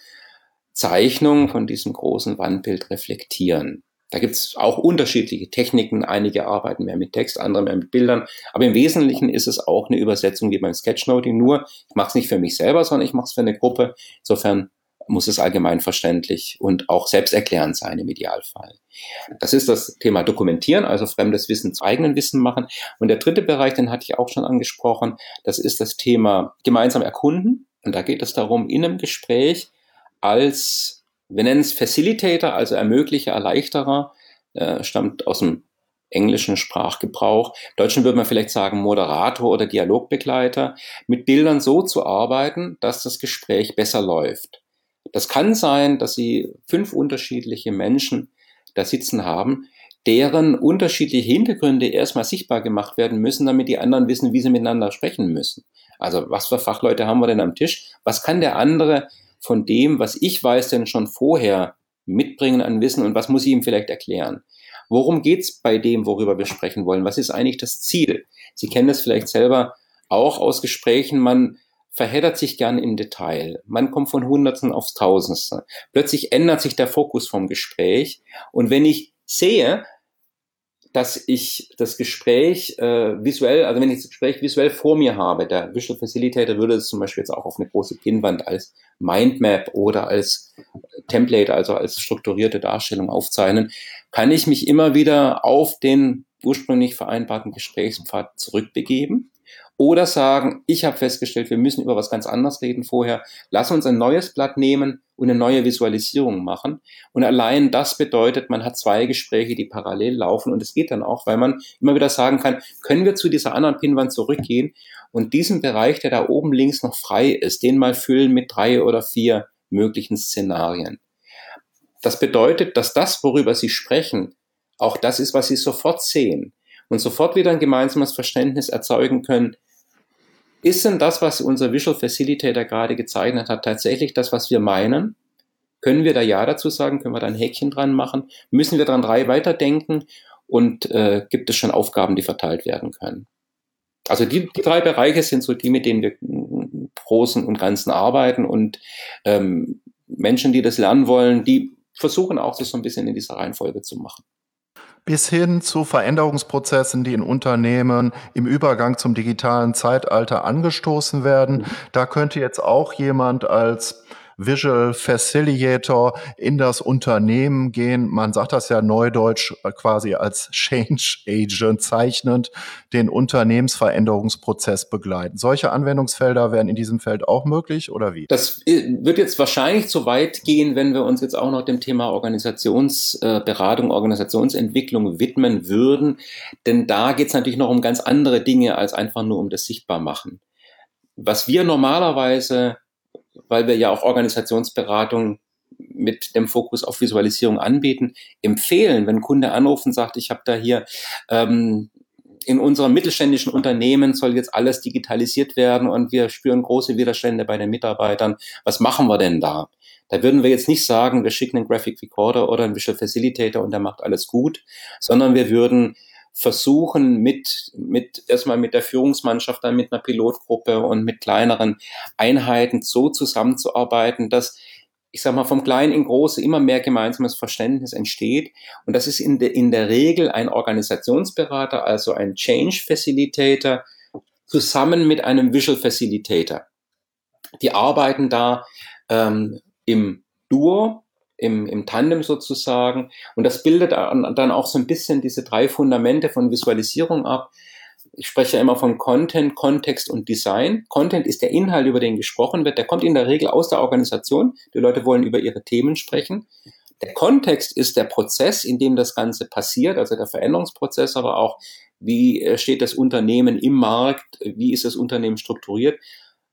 S4: Zeichnung, von diesem großen Wandbild reflektieren. Da gibt es auch unterschiedliche Techniken. Einige arbeiten mehr mit Text, andere mehr mit Bildern. Aber im Wesentlichen ist es auch eine Übersetzung wie beim Sketchnoting. Nur, ich mache es nicht für mich selber, sondern ich mache es für eine Gruppe. Insofern muss es allgemein verständlich und auch selbsterklärend sein im Idealfall. Das ist das Thema Dokumentieren, also fremdes Wissen zu eigenen Wissen machen. Und der dritte Bereich, den hatte ich auch schon angesprochen, das ist das Thema gemeinsam erkunden. Und da geht es darum, in einem Gespräch als wir nennen es Facilitator, also Ermöglicher, Erleichterer, äh, stammt aus dem englischen Sprachgebrauch. Im Deutschen würde man vielleicht sagen Moderator oder Dialogbegleiter, mit Bildern so zu arbeiten, dass das Gespräch besser läuft. Das kann sein, dass Sie fünf unterschiedliche Menschen da sitzen haben, deren unterschiedliche Hintergründe erstmal sichtbar gemacht werden müssen, damit die anderen wissen, wie sie miteinander sprechen müssen. Also was für Fachleute haben wir denn am Tisch? Was kann der andere von dem, was ich weiß, denn schon vorher mitbringen an Wissen und was muss ich ihm vielleicht erklären? Worum geht's bei dem, worüber wir sprechen wollen? Was ist eigentlich das Ziel? Sie kennen das vielleicht selber auch aus Gesprächen. Man verheddert sich gern im Detail. Man kommt von Hundertsten aufs Tausendste. Plötzlich ändert sich der Fokus vom Gespräch. Und wenn ich sehe, dass ich das Gespräch äh, visuell, also wenn ich das Gespräch visuell vor mir habe, der Visual Facilitator würde es zum Beispiel jetzt auch auf eine große Pinnwand als Mindmap oder als Template, also als strukturierte Darstellung aufzeichnen, kann ich mich immer wieder auf den ursprünglich vereinbarten Gesprächspfad zurückbegeben oder sagen, ich habe festgestellt, wir müssen über was ganz anderes reden vorher. Lass uns ein neues Blatt nehmen und eine neue Visualisierung machen. Und allein das bedeutet, man hat zwei Gespräche, die parallel laufen. Und es geht dann auch, weil man immer wieder sagen kann, können wir zu dieser anderen Pinwand zurückgehen und diesen Bereich, der da oben links noch frei ist, den mal füllen mit drei oder vier möglichen Szenarien. Das bedeutet, dass das, worüber Sie sprechen, auch das ist, was Sie sofort sehen und sofort wieder ein gemeinsames Verständnis erzeugen können, ist denn das, was unser Visual Facilitator gerade gezeichnet hat, tatsächlich das, was wir meinen? Können wir da Ja dazu sagen? Können wir da ein Häkchen dran machen? Müssen wir dran drei weiterdenken? Und äh, gibt es schon Aufgaben, die verteilt werden können? Also die, die drei Bereiche sind so die, mit denen wir im Großen und Ganzen arbeiten. Und ähm, Menschen, die das lernen wollen, die versuchen auch, das so ein bisschen in dieser Reihenfolge zu machen
S3: bis hin zu Veränderungsprozessen, die in Unternehmen im Übergang zum digitalen Zeitalter angestoßen werden. Mhm. Da könnte jetzt auch jemand als Visual Facilitator in das Unternehmen gehen. Man sagt das ja neudeutsch äh, quasi als Change Agent zeichnend, den Unternehmensveränderungsprozess begleiten. Solche Anwendungsfelder wären in diesem Feld auch möglich oder wie?
S4: Das äh, wird jetzt wahrscheinlich zu weit gehen, wenn wir uns jetzt auch noch dem Thema Organisationsberatung, äh, Organisationsentwicklung widmen würden. Denn da geht es natürlich noch um ganz andere Dinge als einfach nur um das Sichtbarmachen. Was wir normalerweise weil wir ja auch Organisationsberatung mit dem Fokus auf Visualisierung anbieten, empfehlen, wenn ein Kunde anruft und sagt, ich habe da hier ähm, in unserem mittelständischen Unternehmen soll jetzt alles digitalisiert werden und wir spüren große Widerstände bei den Mitarbeitern. Was machen wir denn da? Da würden wir jetzt nicht sagen, wir schicken einen Graphic Recorder oder einen Visual Facilitator und der macht alles gut, sondern wir würden versuchen mit, mit erstmal mit der Führungsmannschaft, dann mit einer Pilotgruppe und mit kleineren Einheiten so zusammenzuarbeiten, dass ich sag mal, vom Kleinen in Große immer mehr gemeinsames Verständnis entsteht. Und das ist in, de, in der Regel ein Organisationsberater, also ein Change Facilitator, zusammen mit einem Visual Facilitator. Die arbeiten da ähm, im Duo im, im Tandem sozusagen. Und das bildet dann auch so ein bisschen diese drei Fundamente von Visualisierung ab. Ich spreche immer von Content, Kontext und Design. Content ist der Inhalt, über den gesprochen wird. Der kommt in der Regel aus der Organisation. Die Leute wollen über ihre Themen sprechen. Der Kontext ist der Prozess, in dem das Ganze passiert, also der Veränderungsprozess, aber auch wie äh, steht das Unternehmen im Markt, wie ist das Unternehmen strukturiert,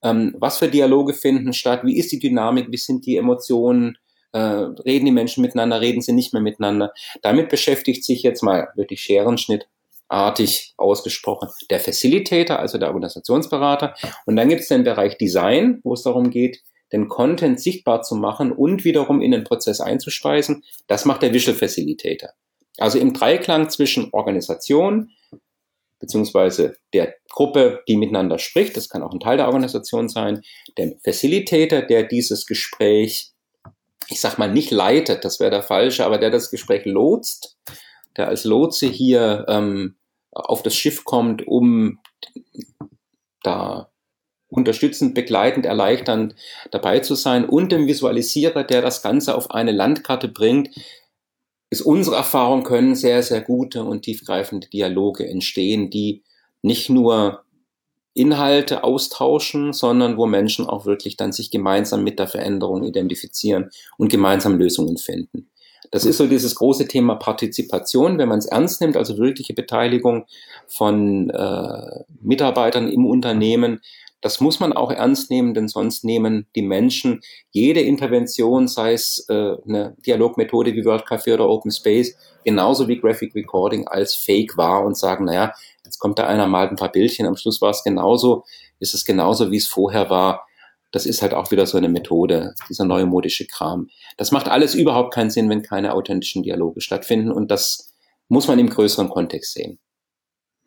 S4: ähm, was für Dialoge finden statt, wie ist die Dynamik, wie sind die Emotionen, äh, reden die Menschen miteinander, reden sie nicht mehr miteinander. Damit beschäftigt sich jetzt mal wirklich Scherenschnittartig ausgesprochen der Facilitator, also der Organisationsberater. Und dann gibt es den Bereich Design, wo es darum geht, den Content sichtbar zu machen und wiederum in den Prozess einzuspeisen. Das macht der Visual Facilitator. Also im Dreiklang zwischen Organisation, beziehungsweise der Gruppe, die miteinander spricht, das kann auch ein Teil der Organisation sein, dem Facilitator, der dieses Gespräch, ich sag mal, nicht leitet, das wäre der falsche, aber der das Gespräch lotst, der als Lotse hier ähm, auf das Schiff kommt, um da unterstützend, begleitend, erleichternd dabei zu sein und dem Visualisierer, der das Ganze auf eine Landkarte bringt, ist unsere Erfahrung, können sehr, sehr gute und tiefgreifende Dialoge entstehen, die nicht nur Inhalte austauschen, sondern wo Menschen auch wirklich dann sich gemeinsam mit der Veränderung identifizieren und gemeinsam Lösungen finden. Das ist so dieses große Thema Partizipation, wenn man es ernst nimmt, also wirkliche Beteiligung von äh, Mitarbeitern im Unternehmen, das muss man auch ernst nehmen, denn sonst nehmen die Menschen jede Intervention, sei es äh, eine Dialogmethode wie World Café oder Open Space, genauso wie Graphic Recording als Fake wahr und sagen, naja, jetzt kommt da einer, malt ein paar Bildchen, am Schluss war es genauso, ist es genauso, wie es vorher war. Das ist halt auch wieder so eine Methode, dieser neue modische Kram. Das macht alles überhaupt keinen Sinn, wenn keine authentischen Dialoge stattfinden und das muss man im größeren Kontext sehen.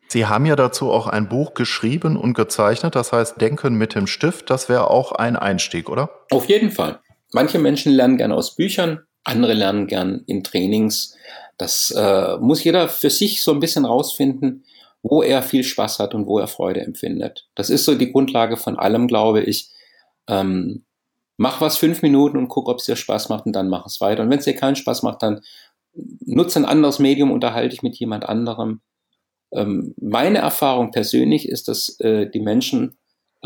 S3: Sie haben ja dazu auch ein Buch geschrieben und gezeichnet, das heißt Denken mit dem Stift. Das wäre auch ein Einstieg, oder?
S4: Auf jeden Fall. Manche Menschen lernen gern aus Büchern, andere lernen gern in Trainings. Das äh, muss jeder für sich so ein bisschen rausfinden, wo er viel Spaß hat und wo er Freude empfindet. Das ist so die Grundlage von allem, glaube ich. Ähm, mach was fünf Minuten und guck, ob es dir Spaß macht und dann mach es weiter. Und wenn es dir keinen Spaß macht, dann nutze ein anderes Medium, unterhalte dich mit jemand anderem. Ähm, meine Erfahrung persönlich ist, dass äh, die Menschen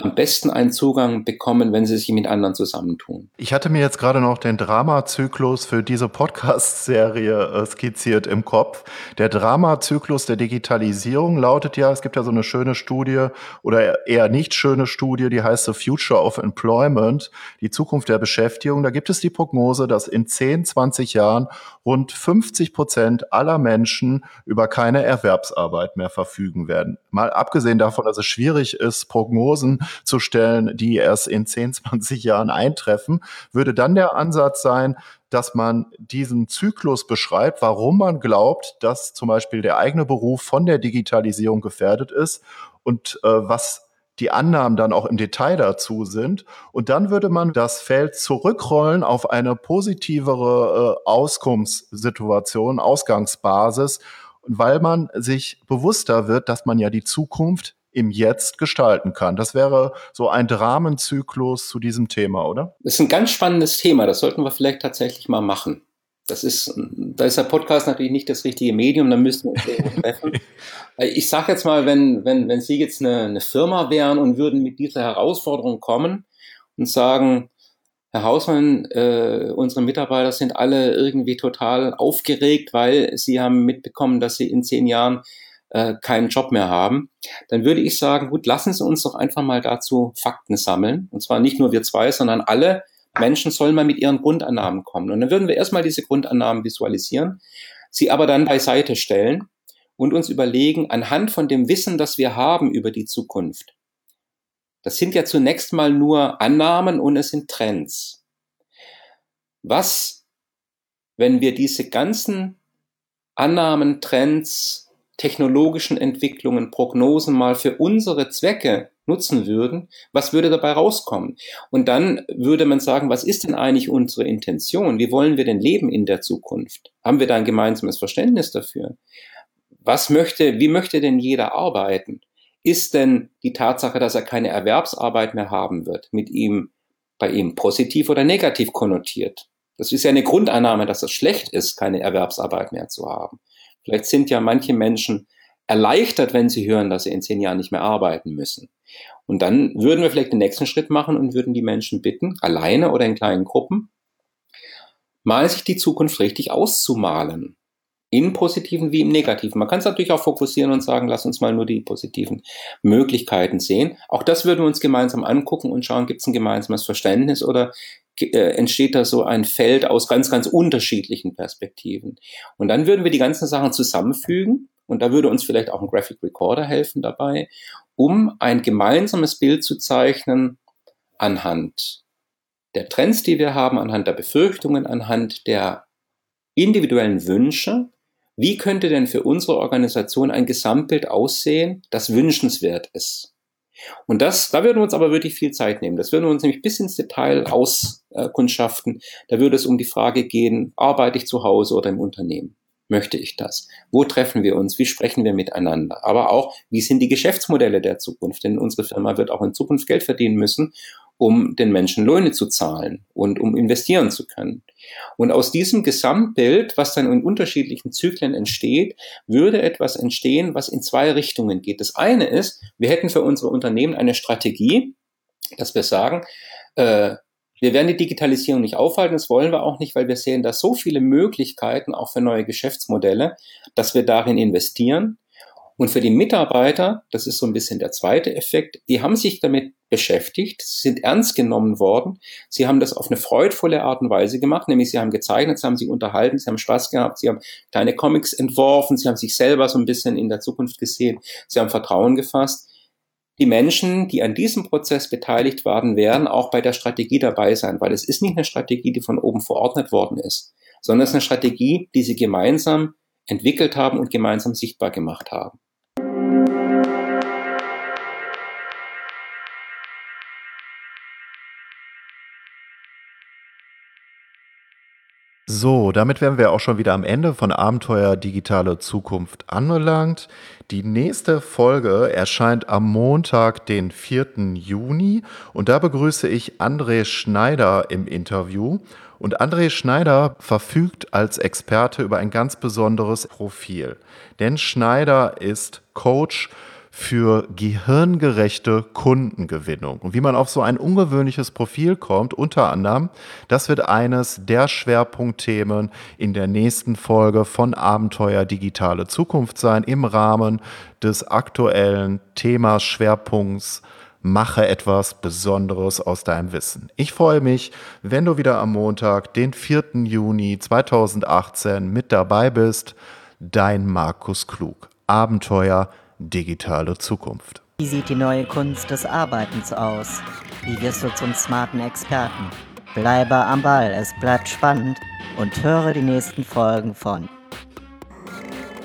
S4: am besten einen Zugang bekommen, wenn sie sich mit anderen zusammentun.
S3: Ich hatte mir jetzt gerade noch den Dramazyklus für diese Podcast-Serie äh, skizziert im Kopf. Der Dramazyklus der Digitalisierung lautet ja, es gibt ja so eine schöne Studie oder eher nicht schöne Studie, die heißt The Future of Employment, die Zukunft der Beschäftigung. Da gibt es die Prognose, dass in 10, 20 Jahren rund 50 Prozent aller Menschen über keine Erwerbsarbeit mehr verfügen werden. Mal abgesehen davon, dass es schwierig ist, Prognosen zu stellen, die erst in 10, 20 Jahren eintreffen, würde dann der Ansatz sein, dass man diesen Zyklus beschreibt, warum man glaubt, dass zum Beispiel der eigene Beruf von der Digitalisierung gefährdet ist und äh, was die Annahmen dann auch im Detail dazu sind. Und dann würde man das Feld zurückrollen auf eine positivere äh, Auskunftssituation, Ausgangsbasis, weil man sich bewusster wird, dass man ja die Zukunft im Jetzt gestalten kann. Das wäre so ein Dramenzyklus zu diesem Thema, oder?
S4: Das ist ein ganz spannendes Thema. Das sollten wir vielleicht tatsächlich mal machen. Das ist, da ist der Podcast natürlich nicht das richtige Medium, da müssten wir uns treffen. ich sage jetzt mal, wenn, wenn, wenn Sie jetzt eine, eine Firma wären und würden mit dieser Herausforderung kommen und sagen, Herr Hausmann, äh, unsere Mitarbeiter sind alle irgendwie total aufgeregt, weil sie haben mitbekommen, dass sie in zehn Jahren äh, keinen Job mehr haben, dann würde ich sagen, gut, lassen Sie uns doch einfach mal dazu Fakten sammeln. Und zwar nicht nur wir zwei, sondern alle Menschen sollen mal mit ihren Grundannahmen kommen. Und dann würden wir erstmal diese Grundannahmen visualisieren, sie aber dann beiseite stellen und uns überlegen, anhand von dem Wissen, das wir haben über die Zukunft, das sind ja zunächst mal nur Annahmen und es sind Trends. Was, wenn wir diese ganzen Annahmen, Trends, technologischen Entwicklungen, Prognosen mal für unsere Zwecke nutzen würden, was würde dabei rauskommen? Und dann würde man sagen, was ist denn eigentlich unsere Intention? Wie wollen wir denn leben in der Zukunft? Haben wir da ein gemeinsames Verständnis dafür? Was möchte, wie möchte denn jeder arbeiten? Ist denn die Tatsache, dass er keine Erwerbsarbeit mehr haben wird, mit ihm, bei ihm positiv oder negativ konnotiert? Das ist ja eine Grundannahme, dass es schlecht ist, keine Erwerbsarbeit mehr zu haben. Vielleicht sind ja manche Menschen erleichtert, wenn sie hören, dass sie in zehn Jahren nicht mehr arbeiten müssen. Und dann würden wir vielleicht den nächsten Schritt machen und würden die Menschen bitten, alleine oder in kleinen Gruppen, mal sich die Zukunft richtig auszumalen. in positiven wie im negativen. Man kann es natürlich auch fokussieren und sagen, lass uns mal nur die positiven Möglichkeiten sehen. Auch das würden wir uns gemeinsam angucken und schauen, gibt es ein gemeinsames Verständnis oder entsteht da so ein Feld aus ganz, ganz unterschiedlichen Perspektiven. Und dann würden wir die ganzen Sachen zusammenfügen und da würde uns vielleicht auch ein Graphic Recorder helfen dabei, um ein gemeinsames Bild zu zeichnen anhand der Trends, die wir haben, anhand der Befürchtungen, anhand der individuellen Wünsche wie könnte denn für unsere Organisation ein Gesamtbild aussehen, das wünschenswert ist? Und das, da würden wir uns aber wirklich viel Zeit nehmen. Das würden wir uns nämlich bis ins Detail auskundschaften. Da würde es um die Frage gehen, arbeite ich zu Hause oder im Unternehmen? Möchte ich das? Wo treffen wir uns? Wie sprechen wir miteinander? Aber auch, wie sind die Geschäftsmodelle der Zukunft? Denn unsere Firma wird auch in Zukunft Geld verdienen müssen um den Menschen Löhne zu zahlen und um investieren zu können. Und aus diesem Gesamtbild, was dann in unterschiedlichen Zyklen entsteht, würde etwas entstehen, was in zwei Richtungen geht. Das eine ist, wir hätten für unsere Unternehmen eine Strategie, dass wir sagen, äh, wir werden die Digitalisierung nicht aufhalten, das wollen wir auch nicht, weil wir sehen da so viele Möglichkeiten auch für neue Geschäftsmodelle, dass wir darin investieren. Und für die Mitarbeiter, das ist so ein bisschen der zweite Effekt, die haben sich damit beschäftigt, sind ernst genommen worden. Sie haben das auf eine freudvolle Art und Weise gemacht, nämlich sie haben gezeichnet, sie haben sich unterhalten, sie haben Spaß gehabt, sie haben kleine Comics entworfen, sie haben sich selber so ein bisschen in der Zukunft gesehen, sie haben Vertrauen gefasst. Die Menschen, die an diesem Prozess beteiligt waren, werden auch bei der Strategie dabei sein, weil es ist nicht eine Strategie, die von oben verordnet worden ist, sondern es ist eine Strategie, die sie gemeinsam entwickelt haben und gemeinsam sichtbar gemacht haben.
S3: So, damit wären wir auch schon wieder am Ende von Abenteuer Digitale Zukunft angelangt. Die nächste Folge erscheint am Montag, den 4. Juni. Und da begrüße ich André Schneider im Interview. Und André Schneider verfügt als Experte über ein ganz besonderes Profil. Denn Schneider ist Coach für gehirngerechte Kundengewinnung. Und wie man auf so ein ungewöhnliches Profil kommt, unter anderem, das wird eines der Schwerpunktthemen in der nächsten Folge von Abenteuer Digitale Zukunft sein, im Rahmen des aktuellen Themas Schwerpunkts Mache etwas Besonderes aus deinem Wissen. Ich freue mich, wenn du wieder am Montag, den 4. Juni 2018 mit dabei bist. Dein Markus Klug. Abenteuer digitale Zukunft.
S5: Wie sieht die neue Kunst des Arbeitens aus? Wie wirst du zum smarten Experten? Bleibe am Ball, es bleibt spannend und höre die nächsten Folgen von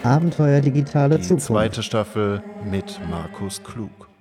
S2: Abenteuer digitale
S3: die
S2: Zukunft.
S3: Zweite Staffel mit Markus Klug.